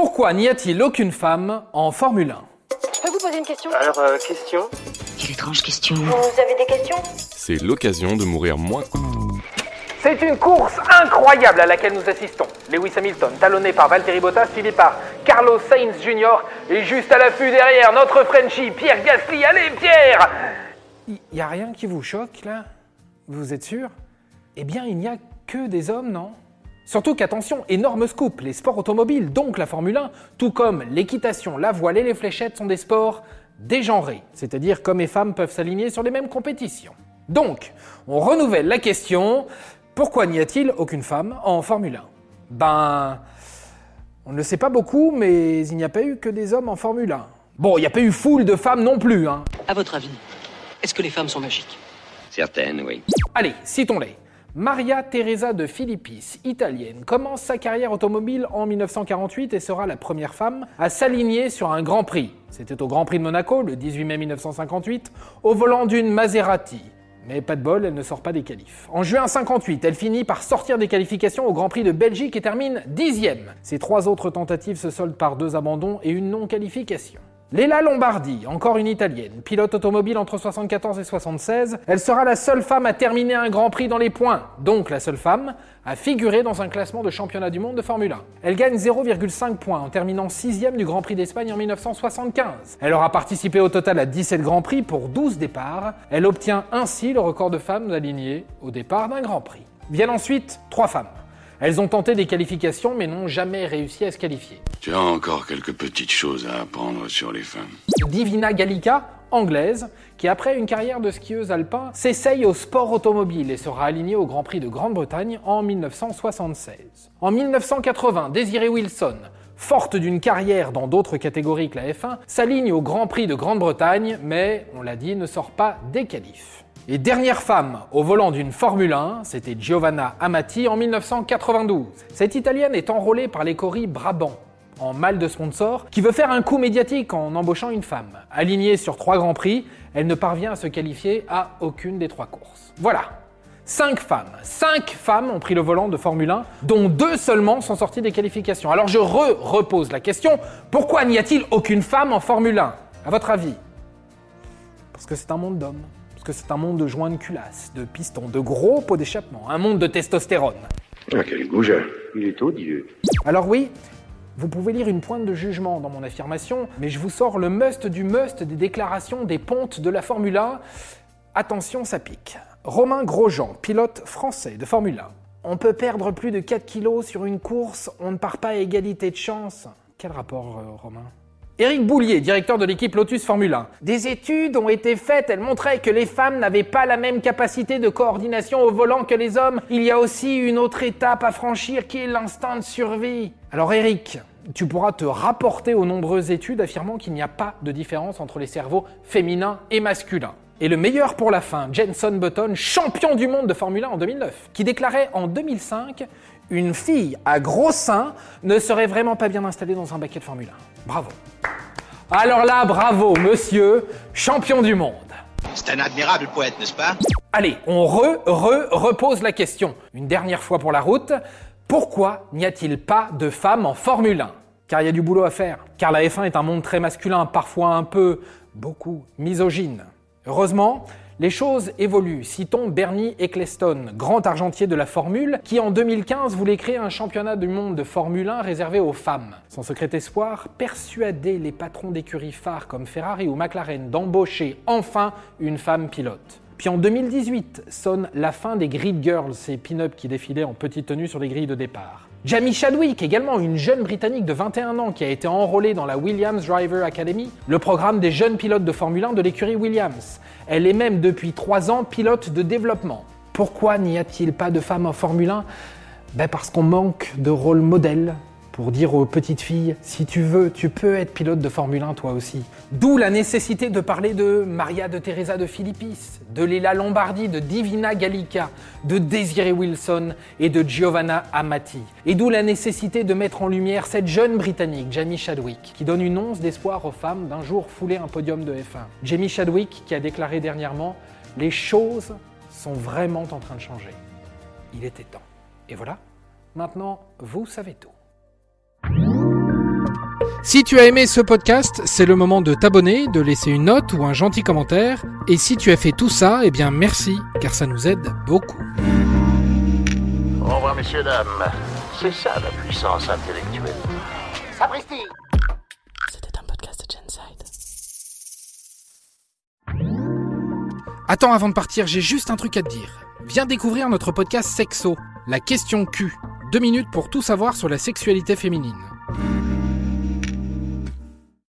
Pourquoi n'y a-t-il aucune femme en Formule 1 Je peux vous poser une question? Alors, euh, question? Quelle étrange question. Vous avez des questions? C'est l'occasion de mourir moins. C'est une course incroyable à laquelle nous assistons. Lewis Hamilton, talonné par Valtteri Bottas, suivi par Carlos Sainz Jr. et juste à l'affût derrière, notre Frenchie, Pierre Gasly. Allez, Pierre Il n'y a rien qui vous choque, là? Vous êtes sûr? Eh bien, il n'y a que des hommes, non? Surtout qu'attention, énorme scoop, les sports automobiles, donc la Formule 1, tout comme l'équitation, la voile et les fléchettes sont des sports dégenrés, c'est-à-dire qu'hommes et femmes peuvent s'aligner sur les mêmes compétitions. Donc, on renouvelle la question, pourquoi n'y a-t-il aucune femme en Formule 1 Ben, on ne le sait pas beaucoup, mais il n'y a pas eu que des hommes en Formule 1. Bon, il n'y a pas eu foule de femmes non plus, hein. À votre avis, est-ce que les femmes sont magiques? Certaines, oui. Allez, citons-les. Maria Teresa de Filippis, italienne, commence sa carrière automobile en 1948 et sera la première femme à s'aligner sur un Grand Prix. C'était au Grand Prix de Monaco, le 18 mai 1958, au volant d'une Maserati. Mais pas de bol, elle ne sort pas des qualifs. En juin 58, elle finit par sortir des qualifications au Grand Prix de Belgique et termine dixième. Ses trois autres tentatives se soldent par deux abandons et une non-qualification. Léla Lombardi, encore une italienne, pilote automobile entre 74 et 76, elle sera la seule femme à terminer un Grand Prix dans les points, donc la seule femme à figurer dans un classement de championnat du monde de Formule 1. Elle gagne 0,5 points en terminant sixième du Grand Prix d'Espagne en 1975. Elle aura participé au total à 17 Grands Prix pour 12 départs. Elle obtient ainsi le record de femmes alignées au départ d'un Grand Prix. Viennent ensuite trois femmes. Elles ont tenté des qualifications mais n'ont jamais réussi à se qualifier. Tu as encore quelques petites choses à apprendre sur les femmes. Divina Gallica, anglaise, qui après une carrière de skieuse alpin, s'essaye au sport automobile et sera alignée au Grand Prix de Grande-Bretagne en 1976. En 1980, Desiree Wilson, forte d'une carrière dans d'autres catégories que la F1, s'aligne au Grand Prix de Grande-Bretagne, mais, on l'a dit, ne sort pas des qualifs. Et dernière femme au volant d'une Formule 1, c'était Giovanna Amati en 1992. Cette Italienne est enrôlée par l'écurie Brabant, en mal de sponsor, qui veut faire un coup médiatique en embauchant une femme. Alignée sur trois grands prix, elle ne parvient à se qualifier à aucune des trois courses. Voilà. Cinq femmes, cinq femmes ont pris le volant de Formule 1, dont deux seulement sont sorties des qualifications. Alors je re-repose la question, pourquoi n'y a-t-il aucune femme en Formule 1 À votre avis? Parce que c'est un monde d'hommes. Parce que c'est un monde de joints de culasse, de pistons, de gros pots d'échappement, un monde de testostérone. Ah, quel goujat. Il est odieux. Alors oui, vous pouvez lire une pointe de jugement dans mon affirmation, mais je vous sors le must du must des déclarations des pontes de la Formule 1. Attention, ça pique. Romain Grosjean, pilote français de Formule 1. On peut perdre plus de 4 kilos sur une course, on ne part pas à égalité de chance. Quel rapport, euh, Romain? Éric Boulier, directeur de l'équipe Lotus Formule 1. Des études ont été faites, elles montraient que les femmes n'avaient pas la même capacité de coordination au volant que les hommes. Il y a aussi une autre étape à franchir qui est l'instinct de survie. Alors Éric, tu pourras te rapporter aux nombreuses études affirmant qu'il n'y a pas de différence entre les cerveaux féminins et masculins. Et le meilleur pour la fin, Jenson Button, champion du monde de Formule 1 en 2009, qui déclarait en 2005 Une fille à gros seins ne serait vraiment pas bien installée dans un baquet de Formule 1. Bravo. Alors là, bravo, monsieur, champion du monde. C'est un admirable poète, n'est-ce pas? Allez, on re, re, repose la question. Une dernière fois pour la route. Pourquoi n'y a-t-il pas de femmes en Formule 1 Car il y a du boulot à faire. Car la F1 est un monde très masculin, parfois un peu, beaucoup, misogyne. Heureusement, les choses évoluent. Citons Bernie Eccleston, grand argentier de la Formule, qui en 2015 voulait créer un championnat du monde de Formule 1 réservé aux femmes. Son secret espoir, persuader les patrons d'écuries phares comme Ferrari ou McLaren d'embaucher enfin une femme pilote. Puis en 2018 sonne la fin des Grid Girls, ces pin-up qui défilaient en petite tenue sur les grilles de départ. Jamie Chadwick, également une jeune Britannique de 21 ans qui a été enrôlée dans la Williams Driver Academy, le programme des jeunes pilotes de Formule 1 de l'écurie Williams. Elle est même depuis 3 ans pilote de développement. Pourquoi n'y a-t-il pas de femmes en Formule 1 ben Parce qu'on manque de rôle modèle pour dire aux petites filles, si tu veux, tu peux être pilote de Formule 1 toi aussi. D'où la nécessité de parler de Maria de Teresa de Filippis, de Léla Lombardi, de Divina Gallica, de Desiree Wilson et de Giovanna Amati. Et d'où la nécessité de mettre en lumière cette jeune Britannique, Jamie Chadwick, qui donne une once d'espoir aux femmes d'un jour fouler un podium de F1. Jamie Chadwick qui a déclaré dernièrement Les choses sont vraiment en train de changer. Il était temps. Et voilà, maintenant, vous savez tout. Si tu as aimé ce podcast, c'est le moment de t'abonner, de laisser une note ou un gentil commentaire. Et si tu as fait tout ça, eh bien merci, car ça nous aide beaucoup. Au revoir, messieurs, dames. C'est ça la puissance intellectuelle. Sapristi C'était un podcast de Genside. Attends, avant de partir, j'ai juste un truc à te dire. Viens découvrir notre podcast Sexo, la question Q. Deux minutes pour tout savoir sur la sexualité féminine.